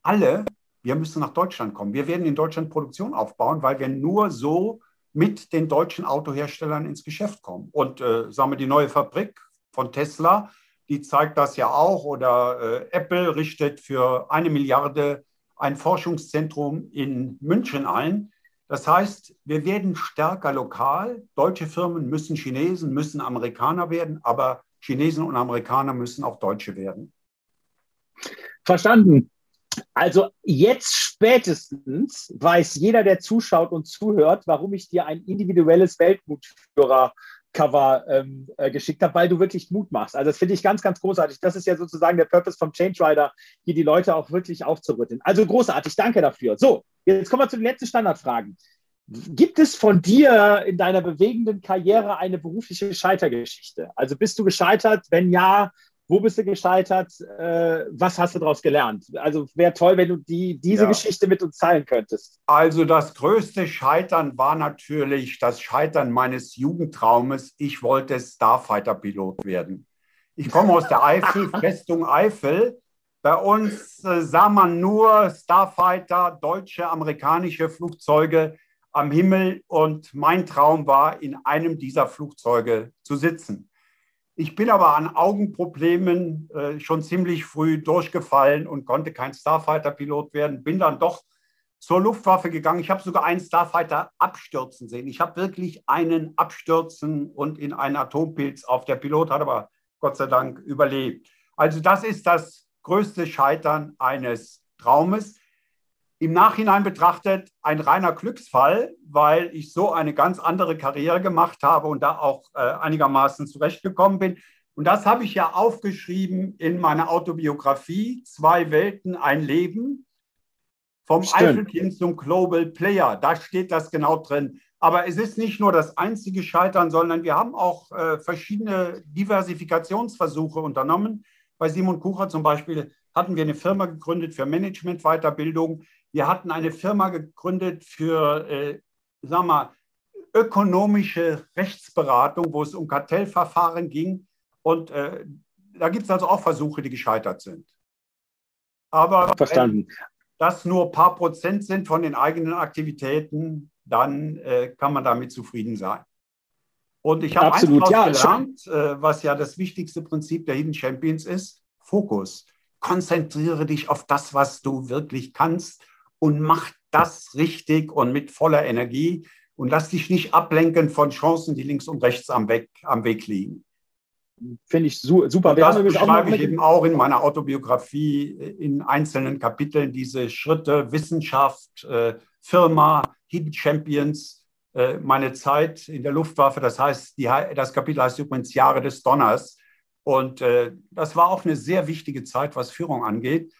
B: alle, wir müssen nach Deutschland kommen. Wir werden in Deutschland Produktion aufbauen, weil wir nur so mit den deutschen Autoherstellern ins Geschäft kommen. Und äh, sagen wir, die neue Fabrik von Tesla, die zeigt das ja auch. Oder äh, Apple richtet für eine Milliarde ein Forschungszentrum in München ein. Das heißt, wir werden stärker lokal. Deutsche Firmen müssen Chinesen, müssen Amerikaner werden, aber Chinesen und Amerikaner müssen auch Deutsche werden.
C: Verstanden. Also jetzt spätestens weiß jeder, der zuschaut und zuhört, warum ich dir ein individuelles Weltmutführer Cover ähm, äh, geschickt habe, weil du wirklich Mut machst. Also das finde ich ganz, ganz großartig. Das ist ja sozusagen der Purpose vom Change Rider, hier die Leute auch wirklich aufzurütteln. Also großartig, danke dafür. So, jetzt kommen wir zu den letzten Standardfragen. Gibt es von dir in deiner bewegenden Karriere eine berufliche Scheitergeschichte? Also bist du gescheitert? Wenn ja, wo bist du gescheitert? Äh, was hast du daraus gelernt? Also wäre toll, wenn du die, diese ja. Geschichte mit uns teilen könntest.
B: Also das größte Scheitern war natürlich das Scheitern meines Jugendtraumes. Ich wollte Starfighter-Pilot werden. Ich komme aus der Eifel, <laughs> Festung Eifel. Bei uns äh, sah man nur Starfighter, deutsche, amerikanische Flugzeuge am Himmel und mein Traum war, in einem dieser Flugzeuge zu sitzen. Ich bin aber an Augenproblemen äh, schon ziemlich früh durchgefallen und konnte kein Starfighter-Pilot werden. Bin dann doch zur Luftwaffe gegangen. Ich habe sogar einen Starfighter abstürzen sehen. Ich habe wirklich einen abstürzen und in einen Atompilz auf. Der Pilot hat aber Gott sei Dank überlebt. Also das ist das größte Scheitern eines Traumes im Nachhinein betrachtet ein reiner Glücksfall, weil ich so eine ganz andere Karriere gemacht habe und da auch äh, einigermaßen zurechtgekommen bin. Und das habe ich ja aufgeschrieben in meiner Autobiografie, Zwei Welten, ein Leben, vom Eifelkind zum Global Player. Da steht das genau drin. Aber es ist nicht nur das einzige Scheitern, sondern wir haben auch äh, verschiedene Diversifikationsversuche unternommen. Bei Simon Kucher zum Beispiel hatten wir eine Firma gegründet für Management-Weiterbildung. Wir hatten eine Firma gegründet für, äh, sagen wir, ökonomische Rechtsberatung, wo es um Kartellverfahren ging. Und äh, da gibt es also auch Versuche, die gescheitert sind. Aber
C: Verstanden. wenn
B: das nur ein paar Prozent sind von den eigenen Aktivitäten, dann äh, kann man damit zufrieden sein. Und ich habe eins ja, gelernt, äh, was ja das wichtigste Prinzip der Hidden Champions ist, Fokus. Konzentriere dich auf das, was du wirklich kannst und mach das richtig und mit voller Energie und lass dich nicht ablenken von Chancen, die links und rechts am Weg, am Weg liegen.
C: Finde ich super.
B: Und das beschreibe ich eben auch in meiner Autobiografie in einzelnen Kapiteln, diese Schritte, Wissenschaft, äh, Firma, Hidden Champions, äh, meine Zeit in der Luftwaffe. Das heißt, die, das Kapitel heißt übrigens Jahre des Donners. Und äh, das war auch eine sehr wichtige Zeit, was Führung angeht.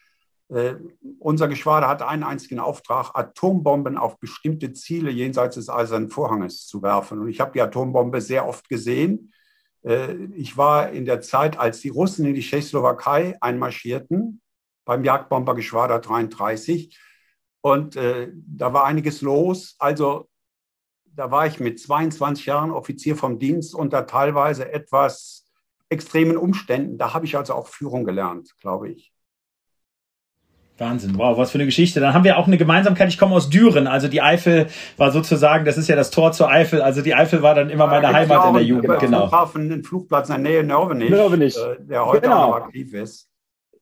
B: Äh, unser Geschwader hat einen einzigen Auftrag, Atombomben auf bestimmte Ziele jenseits des Eisernen Vorhanges zu werfen. Und ich habe die Atombombe sehr oft gesehen. Äh, ich war in der Zeit, als die Russen in die Tschechoslowakei einmarschierten, beim Jagdbombergeschwader 33. Und äh, da war einiges los. Also da war ich mit 22 Jahren Offizier vom Dienst unter teilweise etwas extremen Umständen. Da habe ich also auch Führung gelernt, glaube ich.
A: Wahnsinn, wow, was für eine Geschichte. Dann haben wir auch eine Gemeinsamkeit. Ich komme aus Düren, also die Eifel war sozusagen, das ist ja das Tor zur Eifel. Also die Eifel war dann immer meine Heimat in der Jugend.
B: Genau. Flughafen, den Flugplatz in der Nähe Nörvenich, Nörvenich. Äh, der heute genau. noch aktiv ist.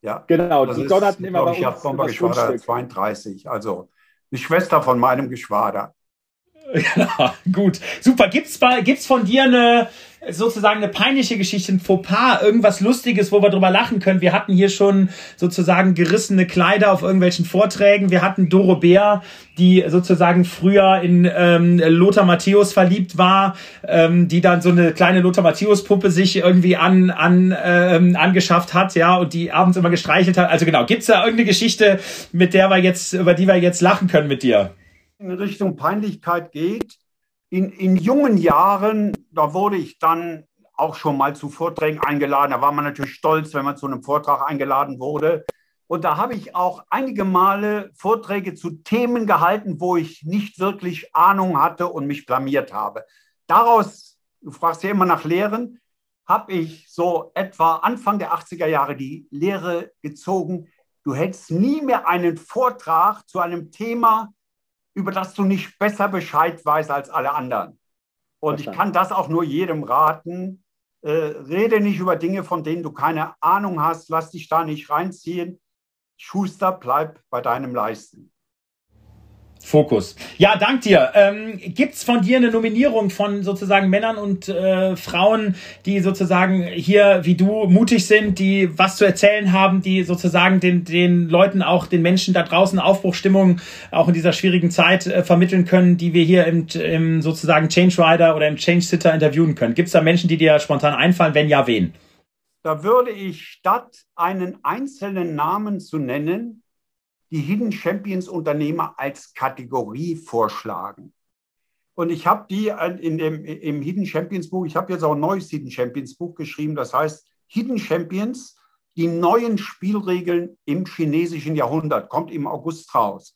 C: Ja, genau.
B: Das die donnerten immer bei uns. Ich habe Bombergeschwader 32, also die Schwester von meinem Geschwader.
A: Ja, <laughs> gut. Super. Gibt's bei, gibt's von dir eine, sozusagen eine peinliche Geschichte, ein Fauxpas, irgendwas Lustiges, wo wir drüber lachen können. Wir hatten hier schon sozusagen gerissene Kleider auf irgendwelchen Vorträgen. Wir hatten Doro Bär, die sozusagen früher in ähm, Lothar Matthäus verliebt war, ähm, die dann so eine kleine Lothar Matthäus Puppe sich irgendwie an, an ähm, angeschafft hat, ja, und die abends immer gestreichelt hat. Also genau, gibt's da irgendeine Geschichte, mit der wir jetzt, über die wir jetzt lachen können mit dir?
B: In Richtung Peinlichkeit geht, in, in jungen Jahren, da wurde ich dann auch schon mal zu Vorträgen eingeladen. Da war man natürlich stolz, wenn man zu einem Vortrag eingeladen wurde. Und da habe ich auch einige Male Vorträge zu Themen gehalten, wo ich nicht wirklich Ahnung hatte und mich blamiert habe. Daraus, du fragst ja immer nach Lehren, habe ich so etwa Anfang der 80er Jahre die Lehre gezogen. Du hättest nie mehr einen Vortrag zu einem Thema über das du nicht besser Bescheid weißt als alle anderen. Und ich kann das auch nur jedem raten. Äh, rede nicht über Dinge, von denen du keine Ahnung hast. Lass dich da nicht reinziehen. Schuster, bleib bei deinem Leisten.
A: Fokus. Ja, dank dir. Ähm, gibt's von dir eine Nominierung von sozusagen Männern und äh, Frauen, die sozusagen hier wie du mutig sind, die was zu erzählen haben, die sozusagen den, den Leuten auch, den Menschen da draußen Aufbruchstimmung auch in dieser schwierigen Zeit äh, vermitteln können, die wir hier im, im sozusagen Change Rider oder im Change Sitter interviewen können? Gibt's da Menschen, die dir spontan einfallen? Wenn ja, wen?
B: Da würde ich statt einen einzelnen Namen zu nennen, die Hidden Champions Unternehmer als Kategorie vorschlagen. Und ich habe die in dem, im Hidden Champions Buch, ich habe jetzt auch ein neues Hidden Champions Buch geschrieben, das heißt Hidden Champions, die neuen Spielregeln im chinesischen Jahrhundert, kommt im August raus.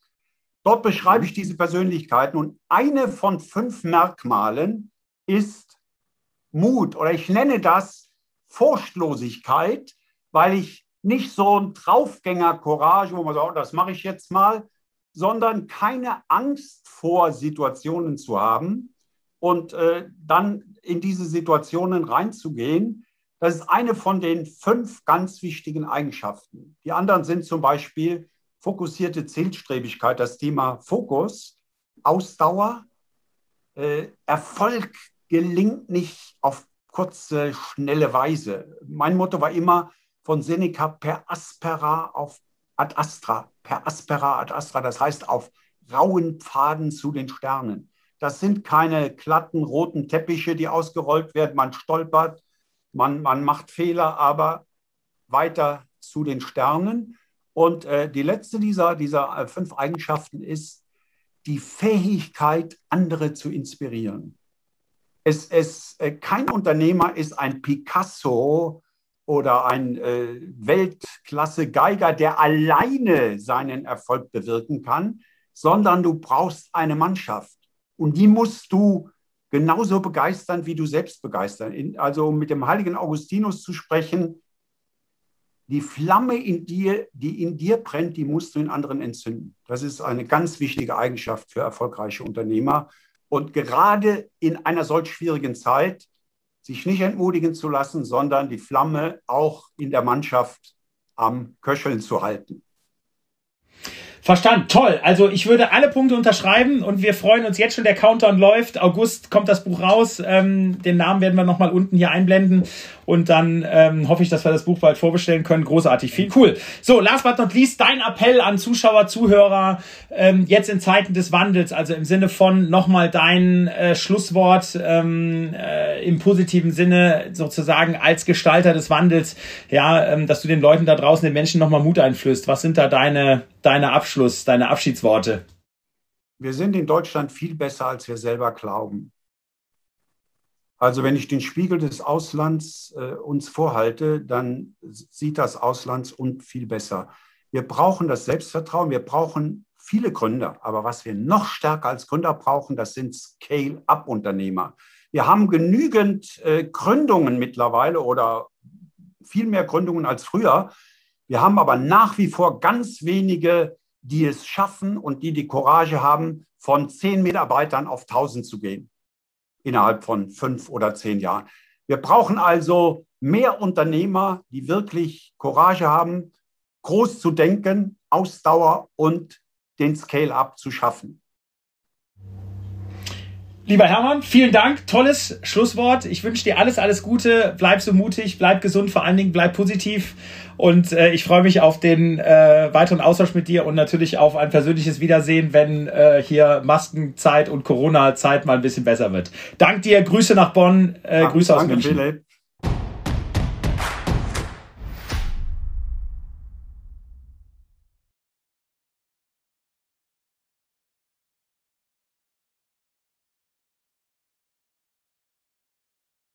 B: Dort beschreibe ich diese Persönlichkeiten und eine von fünf Merkmalen ist Mut oder ich nenne das Furchtlosigkeit, weil ich nicht so ein Draufgänger-Courage, wo man sagt, oh, das mache ich jetzt mal, sondern keine Angst vor Situationen zu haben und äh, dann in diese Situationen reinzugehen. Das ist eine von den fünf ganz wichtigen Eigenschaften. Die anderen sind zum Beispiel fokussierte Zielstrebigkeit, das Thema Fokus, Ausdauer, äh, Erfolg gelingt nicht auf kurze, schnelle Weise. Mein Motto war immer, von Seneca per aspera auf ad astra, per aspera ad astra, das heißt auf rauen Pfaden zu den Sternen. Das sind keine glatten roten Teppiche, die ausgerollt werden. Man stolpert, man, man macht Fehler, aber weiter zu den Sternen. Und äh, die letzte dieser, dieser äh, fünf Eigenschaften ist die Fähigkeit, andere zu inspirieren. Es, es, äh, kein Unternehmer ist ein Picasso oder ein äh, Weltklasse-Geiger, der alleine seinen Erfolg bewirken kann, sondern du brauchst eine Mannschaft. Und die musst du genauso begeistern, wie du selbst begeistern. Also mit dem heiligen Augustinus zu sprechen, die Flamme in dir, die in dir brennt, die musst du in anderen entzünden. Das ist eine ganz wichtige Eigenschaft für erfolgreiche Unternehmer. Und gerade in einer solch schwierigen Zeit sich nicht entmutigen zu lassen, sondern die Flamme auch in der Mannschaft am Köcheln zu halten.
A: Verstanden, toll. Also ich würde alle Punkte unterschreiben und wir freuen uns jetzt schon, der Countdown läuft. August kommt das Buch raus. Ähm, den Namen werden wir nochmal unten hier einblenden und dann ähm, hoffe ich, dass wir das Buch bald vorbestellen können. Großartig, viel cool. So, last but not least, dein Appell an Zuschauer, Zuhörer, ähm, jetzt in Zeiten des Wandels, also im Sinne von nochmal dein äh, Schlusswort ähm, äh, im positiven Sinne sozusagen als Gestalter des Wandels, ja, ähm, dass du den Leuten da draußen, den Menschen nochmal Mut einflößt. Was sind da deine, deine Abschluss, deine Abschiedsworte?
B: Wir sind in Deutschland viel besser, als wir selber glauben. Also wenn ich den Spiegel des Auslands äh, uns vorhalte, dann sieht das Auslands und viel besser. Wir brauchen das Selbstvertrauen, wir brauchen viele Gründer. Aber was wir noch stärker als Gründer brauchen, das sind Scale-up-Unternehmer. Wir haben genügend äh, Gründungen mittlerweile oder viel mehr Gründungen als früher. Wir haben aber nach wie vor ganz wenige, die es schaffen und die die Courage haben, von zehn Mitarbeitern auf 1000 zu gehen innerhalb von fünf oder zehn Jahren. Wir brauchen also mehr Unternehmer, die wirklich Courage haben, groß zu denken, Ausdauer und den Scale-up zu schaffen.
A: Lieber Hermann, vielen Dank. Tolles Schlusswort. Ich wünsche dir alles, alles Gute. Bleib so mutig, bleib gesund, vor allen Dingen bleib positiv. Und äh, ich freue mich auf den äh, weiteren Austausch mit dir und natürlich auf ein persönliches Wiedersehen, wenn äh, hier Maskenzeit und Corona-Zeit mal ein bisschen besser wird. Dank dir, Grüße nach Bonn, äh, ja, Grüße aus München. Philipp.